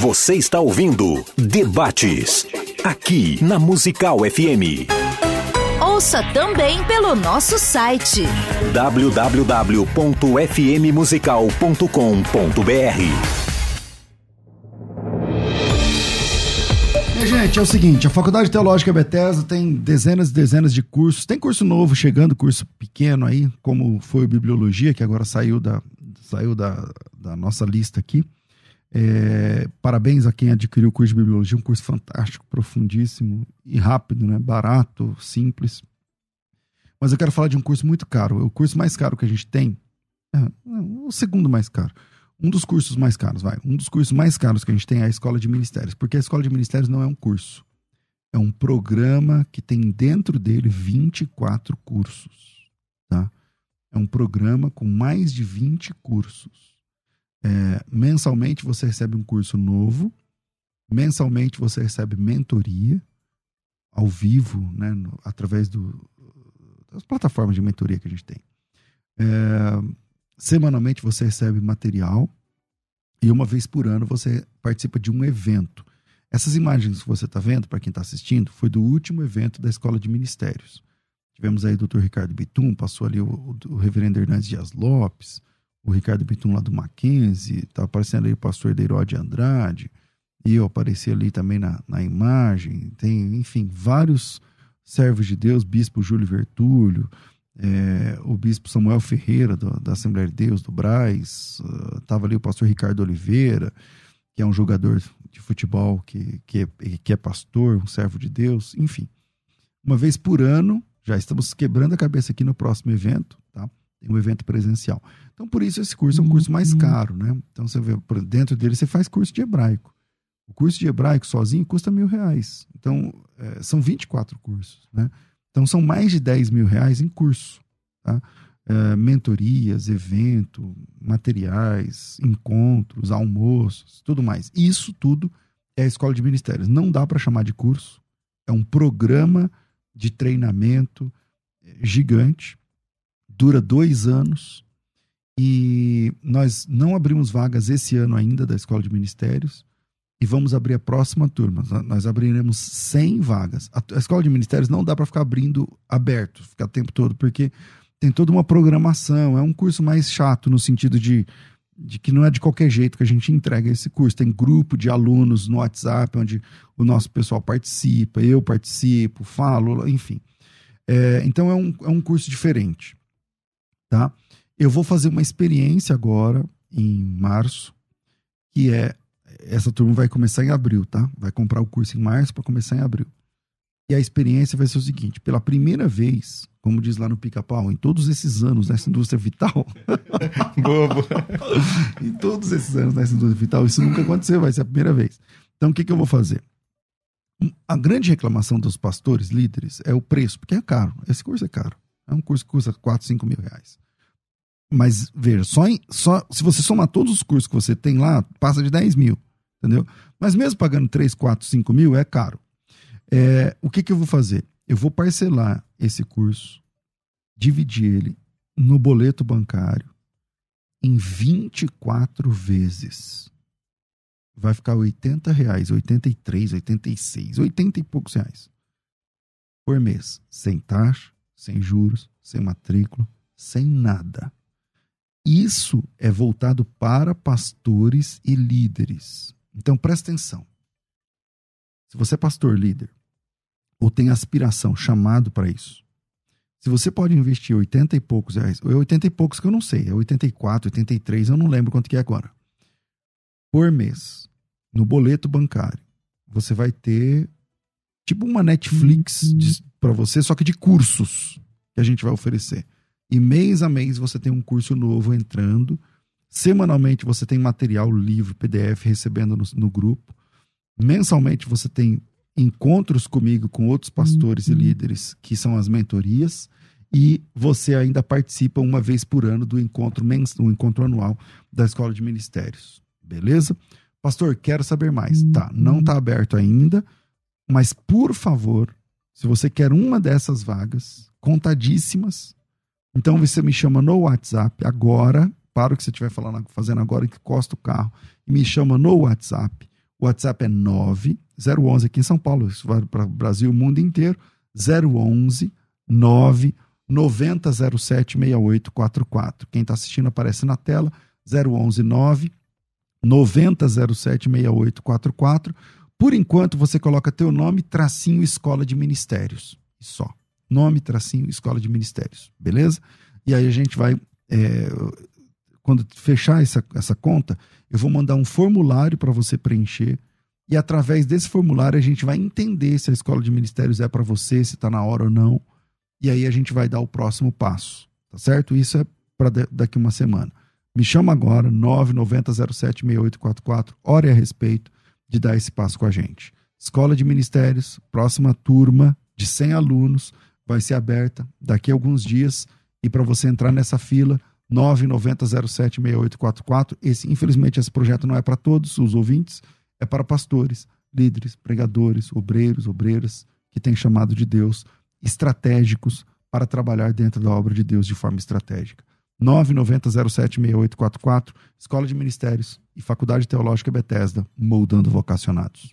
Você está ouvindo Debates. Aqui na Musical FM. Ouça também pelo nosso site www.fmmusical.com.br gente, é o seguinte, a Faculdade Teológica Bethesda tem dezenas e dezenas de cursos. Tem curso novo chegando, curso pequeno aí, como foi o Bibliologia, que agora saiu da, saiu da, da nossa lista aqui. É, parabéns a quem adquiriu o curso de Bibliologia, um curso fantástico, profundíssimo e rápido, né? Barato, simples. Mas eu quero falar de um curso muito caro. O curso mais caro que a gente tem, é, o segundo mais caro. Um dos cursos mais caros, vai. Um dos cursos mais caros que a gente tem é a Escola de Ministérios. Porque a Escola de Ministérios não é um curso. É um programa que tem dentro dele 24 cursos. Tá? É um programa com mais de 20 cursos. É, mensalmente você recebe um curso novo. Mensalmente você recebe mentoria ao vivo, né, no- através do, das plataformas de mentoria que a gente tem. É, semanalmente você recebe material e uma vez por ano você participa de um evento. Essas imagens que você está vendo, para quem está assistindo, foi do último evento da Escola de Ministérios. Tivemos aí o Dr. Ricardo Bitum, passou ali o, o, o reverendo Hernandes Dias Lopes, o Ricardo Bitum lá do Mackenzie, tá aparecendo aí o pastor Deirode Andrade, e eu apareci ali também na, na imagem. Tem, enfim, vários servos de Deus, Bispo Júlio Vertúlio, é, o Bispo Samuel Ferreira, do- da Assembleia de Deus, do Braz, estava ali o pastor Ricardo Oliveira, que é um jogador de futebol que, que, é, que é pastor, um servo de Deus, enfim. Uma vez por ano, já estamos quebrando a cabeça aqui no próximo evento, tá? Tem um evento presencial. Então, por isso, esse curso é um curso mais caro, né? Então, você vê, por dentro dele, você faz curso de hebraico. O curso de hebraico sozinho custa mil reais. Então, é, são 24 cursos, né? Então, são mais de 10 mil reais em curso, tá? É, mentorias, evento, materiais, encontros, almoços, tudo mais. Isso tudo é a escola de ministérios. Não dá para chamar de curso. É um programa de treinamento eh, gigante. Dura dois anos. E nós não abrimos vagas esse ano ainda da escola de ministérios. E vamos abrir a próxima turma. Nós abriremos 100 vagas. A, escola de ministérios não dá para ficar abrindo aberto, ficar o tempo todo, porque tem toda uma programação. É um curso mais chato no sentido de, de que não é de qualquer jeito que a gente entrega esse curso. Tem grupo de alunos no WhatsApp onde o nosso pessoal participa, eu participo, falo, enfim. É, então é um, é um curso diferente, tá? Eu vou fazer uma experiência agora em março, que é essa turma vai começar em abril, tá? Vai comprar o curso em março para começar em abril. E a experiência vai ser o seguinte: pela primeira vez, como diz lá no Pica-Pau, em todos esses anos nessa indústria vital, boa. em todos esses anos nessa indústria vital, isso nunca aconteceu, vai ser a primeira vez. Então, o que, que eu vou fazer? A grande reclamação dos pastores, líderes, é o preço, porque é caro. Esse curso é caro. É um curso que custa 4, 5 mil reais. Mas, veja, só, em, só se você somar todos os cursos que você tem lá, passa de 10 mil, entendeu? Mas mesmo pagando 3, 4, 5 mil, é caro. É, o que, que eu vou fazer? Eu vou parcelar esse curso, dividir ele no boleto bancário em 24 vezes. Vai ficar 80 reais, 83, 86, 80 e poucos reais por mês, sem taxa, sem juros, sem matrícula, sem nada. Isso é voltado para pastores e líderes. Então presta atenção. Se você é pastor líder ou tem aspiração, chamado para isso, se você pode investir 80 e poucos reais, ou 80 e poucos que eu não sei, é 84, 83, eu não lembro quanto que é agora. Por mês, no boleto bancário, você vai ter tipo uma Netflix uhum. para você, só que de cursos que a gente vai oferecer. E mês a mês você tem um curso novo entrando. Semanalmente você tem material, livro, PDF recebendo no, no grupo. Mensalmente você tem encontros comigo com outros pastores uhum. e líderes, que são as mentorias. E você ainda participa uma vez por ano do encontro, do encontro anual da Escola de Ministérios. Beleza? Pastor, quero saber mais. Uhum. Tá, não está aberto ainda, mas por favor, se você quer uma dessas vagas, contadíssimas, então você me chama no WhatsApp agora, para o que você estiver falando, fazendo agora, que costa o carro, e me chama no WhatsApp. O WhatsApp é 9011 aqui em São Paulo, isso vai para o Brasil, o mundo inteiro, 011 9 9007 6844. Quem está assistindo aparece na tela, 011 9 9007 6844. Por enquanto, você coloca teu nome, tracinho, escola de ministérios. Só nome, tracinho, escola de ministérios, beleza? E aí a gente vai, é, quando fechar essa, essa conta, eu vou mandar um formulário para você preencher. E através desse formulário a gente vai entender se a escola de ministérios é para você, se está na hora ou não. E aí a gente vai dar o próximo passo, tá certo? Isso é para daqui uma semana. Me chama agora, 990076844, ore a respeito de dar esse passo com a gente. Escola de Ministérios, próxima turma de 100 alunos vai ser aberta daqui a alguns dias e para você entrar nessa fila 990076844. Esse, infelizmente, esse projeto não é para todos os ouvintes, é para pastores, líderes, pregadores, obreiros, obreiras que têm chamado de Deus, estratégicos para trabalhar dentro da obra de Deus de forma estratégica. 990076844, Escola de Ministérios e Faculdade Teológica Bethesda, moldando vocacionados.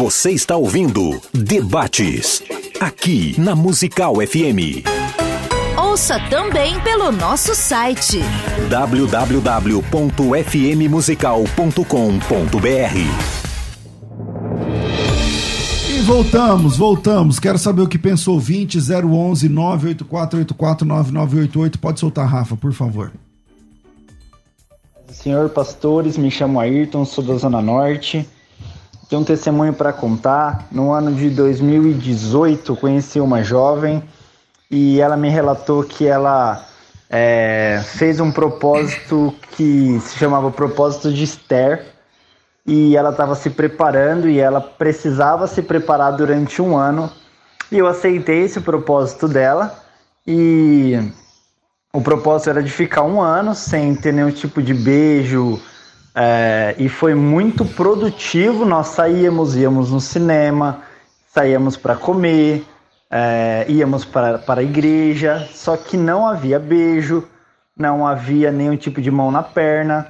Você está ouvindo Debates, aqui na Musical FM. Ouça também pelo nosso site www.fmmusical.com.br. E voltamos, voltamos. Quero saber o que pensou 20 011 98484 9988. Pode soltar, Rafa, por favor. Senhor pastores, me chamo Ayrton, sou da Zona Norte. Tenho um testemunho para contar. No ano de 2018, conheci uma jovem e ela me relatou que ela é, fez um propósito que se chamava Propósito de Esther e ela estava se preparando e ela precisava se preparar durante um ano. E eu aceitei esse propósito dela e o propósito era de ficar um ano sem ter nenhum tipo de beijo, é, e foi muito produtivo. Nós saíamos, íamos no cinema, saíamos para comer, é, íamos para, a igreja, só que não havia beijo, não havia nenhum tipo de mão na perna.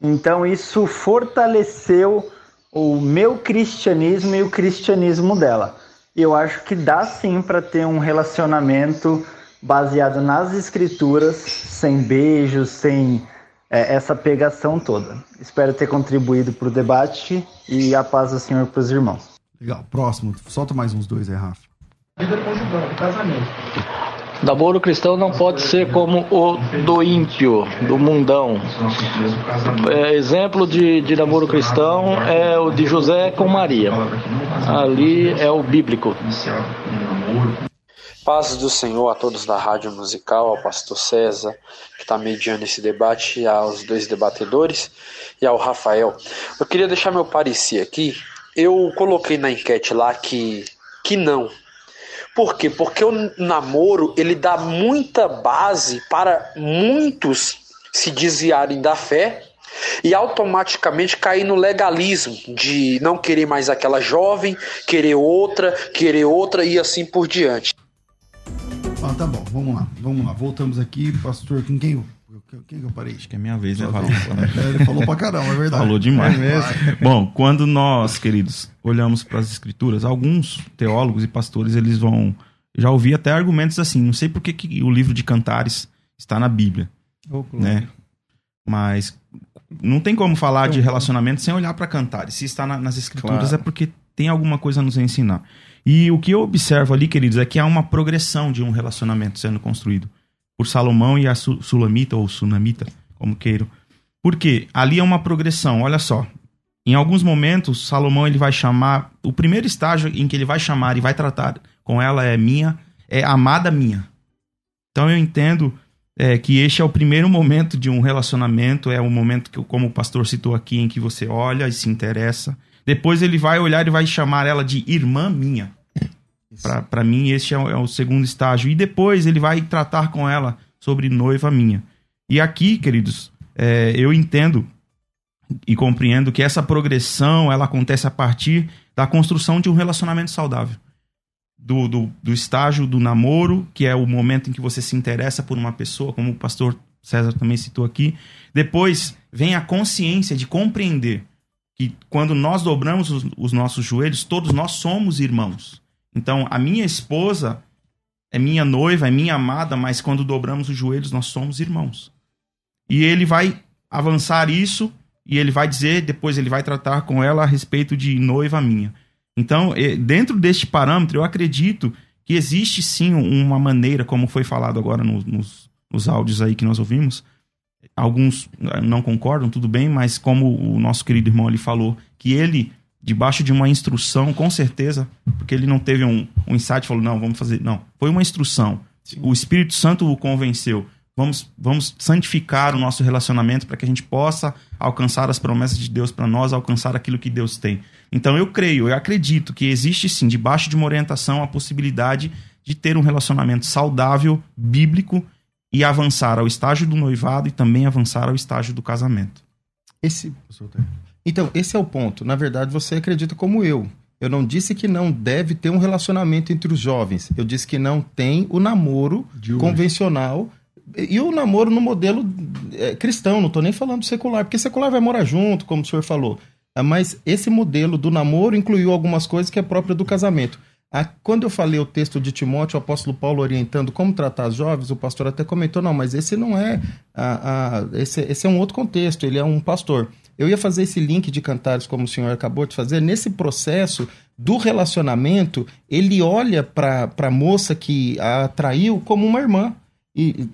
Então isso fortaleceu o meu cristianismo e o cristianismo dela. Eu acho que dá sim para ter um relacionamento baseado nas escrituras, sem beijos, sem é, essa pegação toda. Espero ter contribuído para o debate e a paz do Senhor para os irmãos. Legal. Próximo. Solta mais uns dois aí, Rafa. Vida conjugal, casamento. Namoro cristão não pode ser como o do ímpio, do mundão. É, exemplo de, de namoro cristão é o de José com Maria. Ali é o bíblico. Paz do Senhor a todos da Rádio Musical, ao pastor César, que está mediando esse debate, aos dois debatedores e ao Rafael. Eu queria deixar meu parecer aqui. Eu coloquei na enquete lá que, que não, por quê? Porque o namoro ele dá muita base para muitos se desviarem da fé e automaticamente cair no legalismo de não querer mais aquela jovem, querer outra, querer outra e assim por diante. Ah, tá bom, vamos lá, vamos lá. Voltamos aqui, pastor, com quem quem que eu parei? Acho que é minha vez, né, Valão? É, ele falou pra caramba, é verdade. Falou demais. É Bom, quando nós, queridos, olhamos para as escrituras, alguns teólogos e pastores, eles vão... Já ouvi até argumentos assim, não sei por que, que o livro de Cantares está na Bíblia, oh, né? Mas não tem como falar de relacionamento sem olhar para Cantares. Se está na, nas escrituras claro. é porque tem alguma coisa a nos ensinar. E o que eu observo ali, queridos, é que há uma progressão de um relacionamento sendo construído por Salomão e a Sulamita, ou Sunamita, como queiram. Porque ali é uma progressão, olha só. Em alguns momentos, Salomão ele vai chamar. O primeiro estágio em que ele vai chamar e vai tratar com ela é minha, é amada minha. Então eu entendo é, que este é o primeiro momento de um relacionamento, é o momento que, como o pastor citou aqui, em que você olha e se interessa. Depois ele vai olhar e vai chamar ela de irmã minha. Para mim, esse é o, é o, segundo estágio. E depois ele vai tratar com ela sobre noiva minha. E aqui, queridos, é, eu entendo e compreendo que essa progressão ela acontece a partir da construção de um relacionamento saudável. Do, do, do estágio do namoro, que é o momento em que você se interessa por uma pessoa, como o pastor César também citou aqui. Depois vem a consciência de compreender que quando nós dobramos os, os nossos joelhos, todos nós somos irmãos. Então, a minha esposa é minha noiva, é minha amada, mas quando dobramos os joelhos, nós somos irmãos. E ele vai avançar isso e ele vai dizer, depois ele vai tratar com ela a respeito de noiva minha. Então, dentro deste parâmetro, eu acredito que existe sim uma maneira, como foi falado agora nos, nos, nos áudios aí que nós ouvimos. Alguns não concordam, tudo bem, mas como o nosso querido irmão ali falou, que ele debaixo de uma instrução, com certeza, porque ele não teve um, um insight falou, não, vamos fazer. Não, foi uma instrução. Sim. O Espírito Santo o convenceu. Vamos, vamos santificar o nosso relacionamento para que a gente possa alcançar as promessas de Deus para nós, alcançar aquilo que Deus tem. Então eu creio, eu acredito que existe sim, debaixo de uma orientação, a possibilidade de ter um relacionamento saudável, bíblico e avançar ao estágio do noivado e também avançar ao estágio do casamento. Esse. Então, esse é o ponto. Na verdade, você acredita como eu. Eu não disse que não deve ter um relacionamento entre os jovens. Eu disse que não tem o namoro convencional e o namoro no modelo é, cristão. Não estou nem falando secular, porque secular vai morar junto, como o senhor falou. Ah, mas esse modelo do namoro incluiu algumas coisas que é própria do casamento. Ah, quando eu falei o texto de Timóteo, o apóstolo Paulo orientando como tratar os jovens, o pastor até comentou: não, mas esse não é. Ah, esse, esse é um outro contexto, ele é um pastor. Eu ia fazer esse link de cantares, como o senhor acabou de fazer. Nesse processo do relacionamento, ele olha para a moça que a atraiu como uma irmã. E,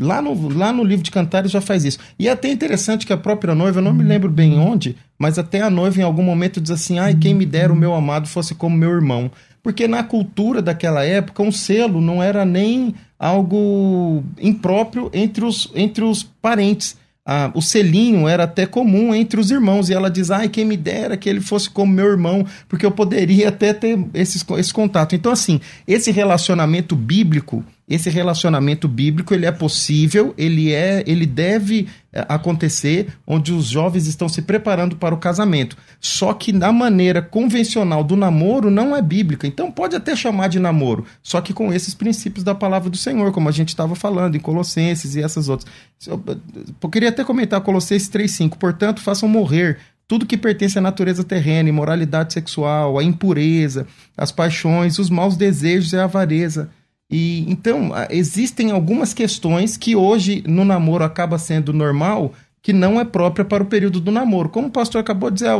lá, no, lá no livro de Cantares já faz isso. E é até interessante que a própria noiva, eu não me lembro bem onde, mas até a noiva em algum momento diz assim: ai, quem me dera o meu amado fosse como meu irmão. Porque na cultura daquela época, um selo não era nem algo impróprio entre os, entre os parentes ah, o selinho era até comum entre os irmãos. E ela diz: ai, quem me dera que ele fosse como meu irmão, porque eu poderia até ter esses, esse contato. Então, assim, esse relacionamento bíblico esse relacionamento bíblico ele é possível, ele é, ele deve é, acontecer onde os jovens estão se preparando para o casamento. Só que na maneira convencional do namoro não é bíblica. Então pode até chamar de namoro, só que com esses princípios da palavra do Senhor, como a gente estava falando em Colossenses e essas outras. Eu queria até comentar Colossenses 3:5. Portanto, façam morrer tudo que pertence à natureza terrena, imoralidade sexual, a impureza, as paixões, os maus desejos e a avareza e então existem algumas questões que hoje no namoro acaba sendo normal que não é própria para o período do namoro. Como o pastor acabou de dizer,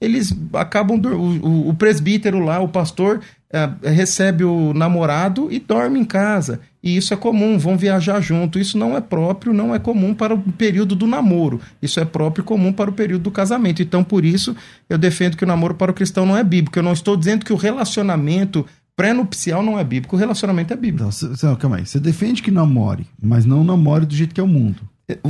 eles acabam o, o, presbítero lá, o pastor é, recebe o namorado e dorme em casa. E isso é comum, vão viajar junto. Isso não é próprio, não é comum para o período do namoro. Isso é próprio e comum para o período do casamento. Então, por isso, eu defendo que o namoro para o cristão não é bíblico. Eu não estou dizendo que o relacionamento pré-nupcial não é bíblico, o relacionamento é bíblico. Então, calma aí. Você defende que namore, mas não namore do jeito que é o mundo.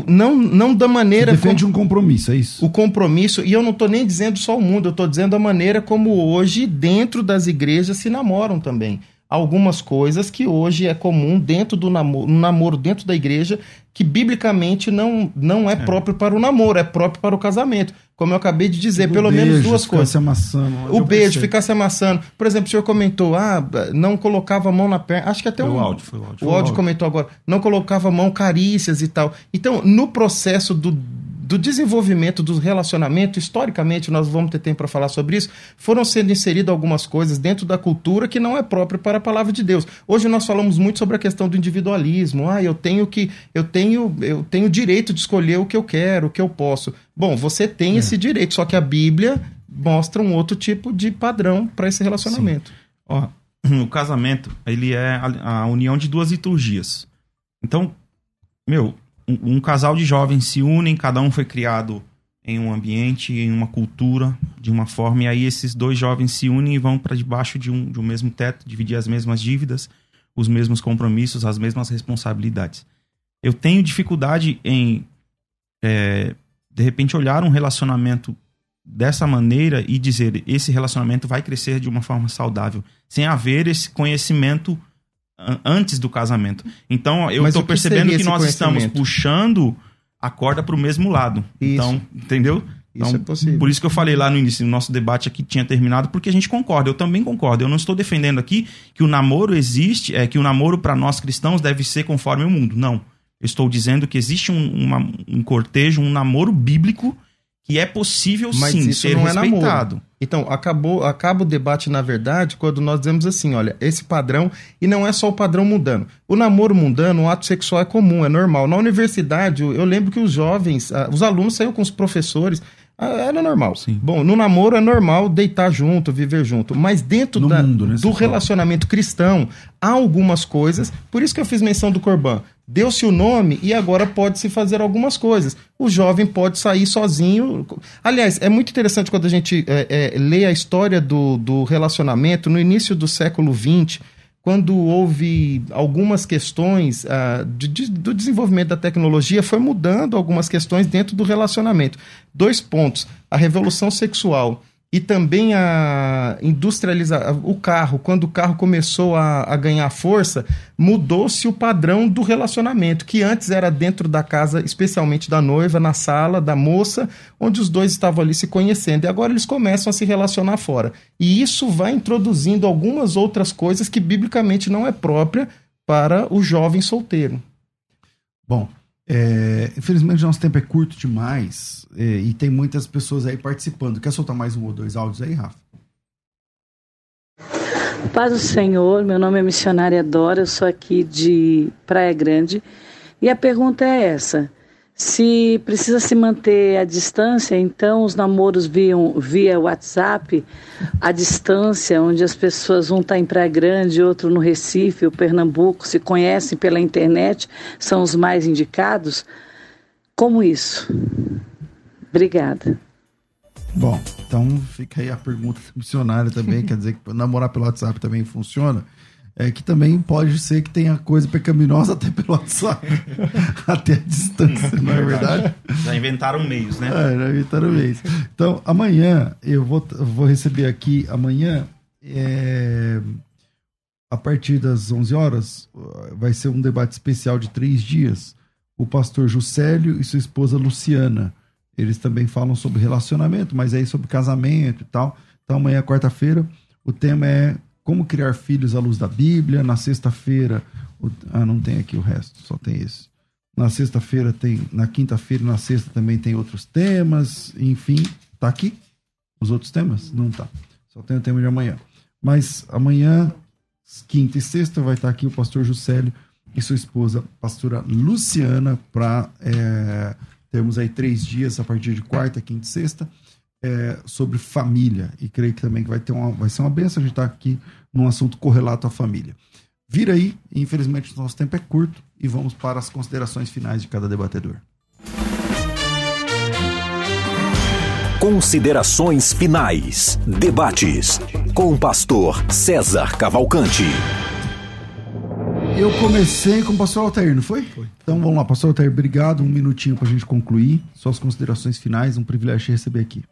Não, não da maneira. Você defende como, um compromisso, é isso? O compromisso, e eu não estou nem dizendo só o mundo, eu estou dizendo a maneira como hoje, dentro das igrejas, se namoram também. Algumas coisas que hoje é comum dentro do namoro, um namoro dentro da igreja, que biblicamente não, não é, é, próprio para o namoro, é próprio para o casamento. Como eu acabei de dizer, pelo beijo, menos duas coisas. Se amassando, o beijo, pensei. ficar se amassando. Por exemplo, o senhor comentou, ah, não colocava a mão na perna. Acho que até foi um, o áudio, foi o áudio. O áudio comentou agora, não colocava a mão, carícias e tal. Então, no processo do do desenvolvimento do relacionamento, historicamente, nós vamos ter tempo para falar sobre isso, foram sendo inseridas algumas coisas dentro da cultura que não é própria para a palavra de Deus. Hoje nós falamos muito sobre a questão do individualismo. Ah, eu tenho que eu tenho eu tenho direito de escolher o que eu quero, o que eu posso. Bom, você tem é. esse direito, só que a Bíblia mostra um outro tipo de padrão para esse relacionamento. Ó, o casamento, ele é a, a união de duas liturgias. Então, meu, um, um, casal de jovens se unem, cada um foi criado em um ambiente, em uma cultura, de uma forma, e aí esses dois jovens se unem e vão para debaixo de um, de um mesmo teto, dividir as mesmas dívidas, os mesmos compromissos, as mesmas responsabilidades. Eu tenho dificuldade em, é, de repente, olhar um relacionamento dessa maneira e dizer esse relacionamento vai crescer de uma forma saudável, sem haver esse conhecimento antes do casamento. Então, eu estou percebendo que, que nós estamos puxando a corda para o mesmo lado. Isso. Então, entendeu? Então, isso é possível. Por isso que eu falei lá no início, o nosso debate aqui tinha terminado, porque a gente concorda. Eu também concordo. Eu não estou defendendo aqui que o namoro existe, é que o namoro para nós cristãos deve ser conforme o mundo. Não. Eu estou dizendo que existe um, uma, um cortejo, um namoro bíblico que é possível Mas sim isso ser não respeitado. É então, acabou, acaba o debate, na verdade, quando nós dizemos assim: olha, esse padrão, e não é só o padrão mundano. O namoro mundano, o ato sexual é comum, é normal. Na universidade, eu lembro que os jovens, ah, os alunos saíam com os professores. Ah, era normal. Sim. Bom, no namoro é normal deitar junto, viver junto. Mas dentro da, mundo, né, do relacionamento cristão, há algumas coisas. Por isso que eu fiz menção do Corban. Deu-se o nome e agora pode-se fazer algumas coisas. O jovem pode sair sozinho. Aliás, é muito interessante quando a gente é, é, lê a história do, do relacionamento no início do século XX, quando houve algumas questões uh, de, de, do desenvolvimento da tecnologia, foi mudando algumas questões dentro do relacionamento. Dois pontos: a revolução sexual e também a industrialização, o carro, quando o carro começou a, a ganhar força, mudou-se o padrão do relacionamento, que antes era dentro da casa, especialmente da noiva, na sala da moça, onde os dois estavam ali se conhecendo, e agora eles começam a se relacionar fora. E isso vai introduzindo algumas outras coisas que biblicamente não é própria para o jovem solteiro. Bom, é, infelizmente nosso tempo é curto demais é, e tem muitas pessoas aí participando. Quer soltar mais um ou dois áudios aí, Rafa? Paz do Senhor, meu nome é missionária Dora, eu sou aqui de Praia Grande e a pergunta é essa: se precisa se manter a distância, então os namoros via, via WhatsApp, a distância, onde as pessoas, um está em Praia Grande, outro no Recife, o Pernambuco, se conhecem pela internet, são os mais indicados. Como isso? Obrigada. Bom, então fica aí a pergunta missionária também, quer dizer que namorar pelo WhatsApp também funciona? É, que também pode ser que tenha coisa pecaminosa até pelo WhatsApp, até a distância, não é verdade? Já inventaram meios, né? É, já inventaram meios. Então, amanhã, eu vou, vou receber aqui, amanhã, é, a partir das 11 horas, vai ser um debate especial de três dias. O pastor Juscelio e sua esposa Luciana. Eles também falam sobre relacionamento, mas aí sobre casamento e tal. Então, amanhã, quarta-feira, o tema é como criar filhos à luz da Bíblia. Na sexta-feira, ah, não tem aqui o resto, só tem esse. Na sexta-feira tem, na quinta-feira e na sexta também tem outros temas, enfim, tá aqui os outros temas? Não tá. Só tem o tema de amanhã. Mas amanhã, quinta e sexta, vai estar aqui o pastor Juscelio e sua esposa, pastora Luciana, para é, termos aí três dias a partir de quarta, quinta e sexta é, sobre família. E creio que também vai, ter uma, vai ser uma benção a gente estar aqui num assunto correlato à família. Vira aí, infelizmente o nosso tempo é curto, e vamos para as considerações finais de cada debatedor. Considerações finais. Debates com o pastor César Cavalcante. Eu comecei com o pastor Altair, não foi? Foi. Então vamos lá, pastor Altair, obrigado. Um minutinho para a gente concluir. Suas considerações finais, um privilégio te receber aqui.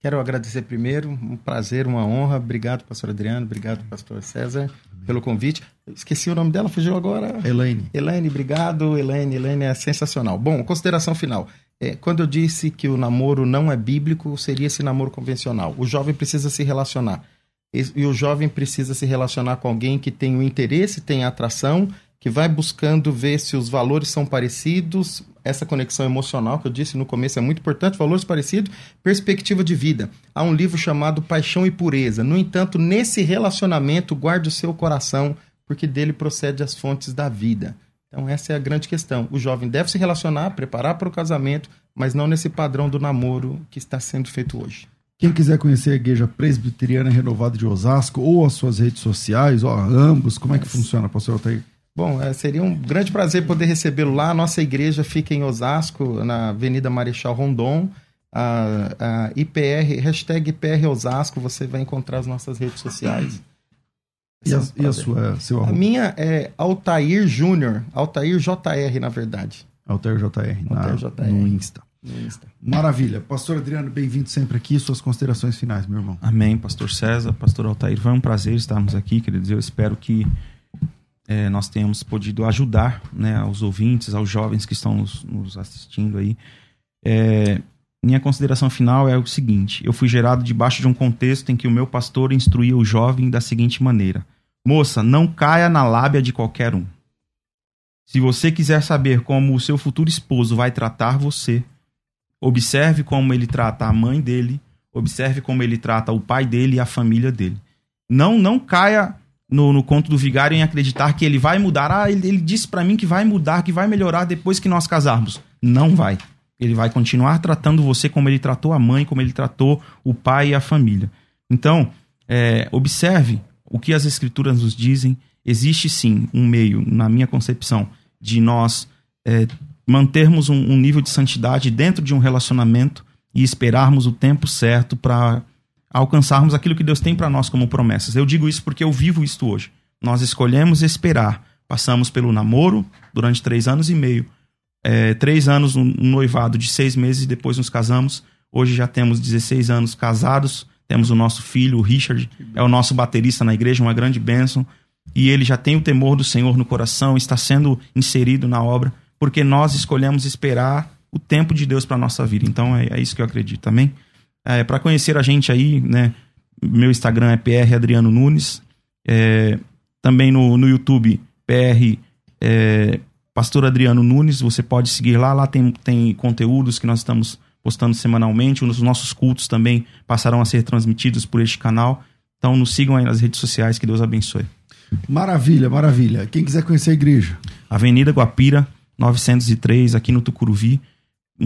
Quero agradecer primeiro, um prazer, uma honra. Obrigado, pastor Adriano, obrigado, pastor César, pelo convite. Esqueci o nome dela, fugiu agora. Elaine. Elaine, obrigado. Elaine, Elaine é sensacional. Bom, consideração final. É, quando eu disse que o namoro não é bíblico, seria esse namoro convencional. O jovem precisa se relacionar. E, e o jovem precisa se relacionar com alguém que tem o interesse, tem a atração que vai buscando ver se os valores são parecidos, essa conexão emocional que eu disse no começo é muito importante, valores parecidos, perspectiva de vida. Há um livro chamado Paixão e Pureza. No entanto, nesse relacionamento, guarde o seu coração, porque dele procede as fontes da vida. Então, essa é a grande questão. O jovem deve se relacionar, preparar para o casamento, mas não nesse padrão do namoro que está sendo feito hoje. Quem quiser conhecer a Igreja Presbiteriana Renovada de Osasco ou as suas redes sociais, ou ambos, como é que funciona, pastor Altair? Bom, é, seria um grande prazer poder recebê-lo lá. Nossa igreja fica em Osasco, na Avenida Marechal Rondon. A, a IPR, hashtag IPR Osasco, você vai encontrar as nossas redes sociais. E a, e a sua, seu A minha é Altair Júnior, Altair JR, na verdade. Altair JR, na, Altair JR. no Insta. No Insta. Maravilha. Pastor Adriano, bem-vindo sempre aqui. Suas considerações finais, meu irmão. Amém, pastor César, pastor Altair. Foi um prazer estarmos aqui, queridos. Eu espero que é, nós tenhamos podido ajudar né, aos ouvintes, aos jovens que estão nos, nos assistindo aí. É, minha consideração final é o seguinte: eu fui gerado debaixo de um contexto em que o meu pastor instruía o jovem da seguinte maneira: Moça, não caia na lábia de qualquer um. Se você quiser saber como o seu futuro esposo vai tratar você, observe como ele trata a mãe dele, observe como ele trata o pai dele e a família dele. Não, não caia no, no conto do vigário em acreditar que ele vai mudar. Ah, ele, ele disse para mim que vai mudar, que vai melhorar depois que nós casarmos. Não vai. Ele vai continuar tratando você como ele tratou a mãe, como ele tratou o pai e a família. Então, é, observe o que as escrituras nos dizem. Existe sim um meio, na minha concepção, de nós é, mantermos um, um nível de santidade dentro de um relacionamento e esperarmos o tempo certo para alcançarmos aquilo que Deus tem para nós como promessas. Eu digo isso porque eu vivo isto hoje. Nós escolhemos esperar. Passamos pelo namoro durante três anos e meio. É, três anos um noivado de seis meses e depois nos casamos. Hoje já temos 16 anos casados. Temos o nosso filho, o Richard, é o nosso baterista na igreja, uma grande bênção. E ele já tem o temor do Senhor no coração, está sendo inserido na obra, porque nós escolhemos esperar o tempo de Deus para nossa vida. Então é, é isso que eu acredito, amém? É, para conhecer a gente aí, né? Meu Instagram é PR Adriano Nunes. É, também no, no YouTube, PR é, Pastor Adriano Nunes. Você pode seguir lá. Lá tem, tem conteúdos que nós estamos postando semanalmente. Os nossos cultos também passarão a ser transmitidos por este canal. Então nos sigam aí nas redes sociais. Que Deus abençoe. Maravilha, maravilha. Quem quiser conhecer a igreja? Avenida Guapira, 903, aqui no Tucuruvi.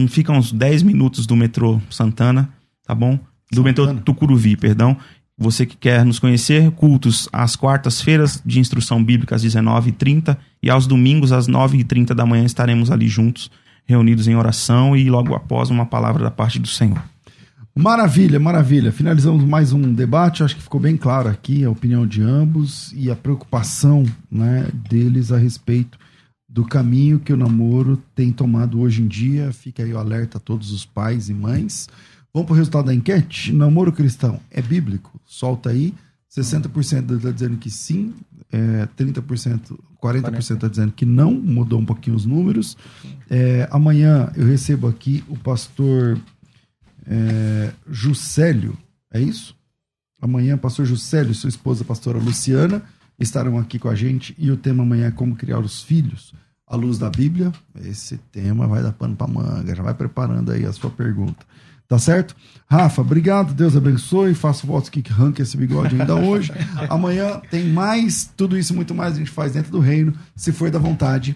Fica uns 10 minutos do metrô Santana, tá bom? Do Santana. Tucuruvi, perdão. Você que quer nos conhecer, cultos às quartas-feiras de instrução bíblica às 19h30 e aos domingos às 9h30 da manhã estaremos ali juntos, reunidos em oração e logo após uma palavra da parte do Senhor. Maravilha, maravilha. Finalizamos mais um debate. Acho que ficou bem claro aqui a opinião de ambos e a preocupação né, deles a respeito do caminho que o namoro tem tomado hoje em dia. Fica aí o alerta a todos os pais e mães. Vamos para o resultado da enquete? Namoro cristão é bíblico? Solta aí. 60% está dizendo que sim, é, 30%, 40% está dizendo que não, mudou um pouquinho os números. É, amanhã eu recebo aqui o pastor é, Juscelio, é isso? Amanhã, pastor Juscelio e sua esposa, pastora Luciana, estarão aqui com a gente e o tema amanhã é como criar os filhos à luz da Bíblia. Esse tema vai dar pano para manga, já vai preparando aí a sua pergunta. Tá certo? Rafa, obrigado, Deus abençoe. Faço votos que arranque esse bigode ainda hoje. Amanhã tem mais, tudo isso muito mais a gente faz dentro do reino, se for da vontade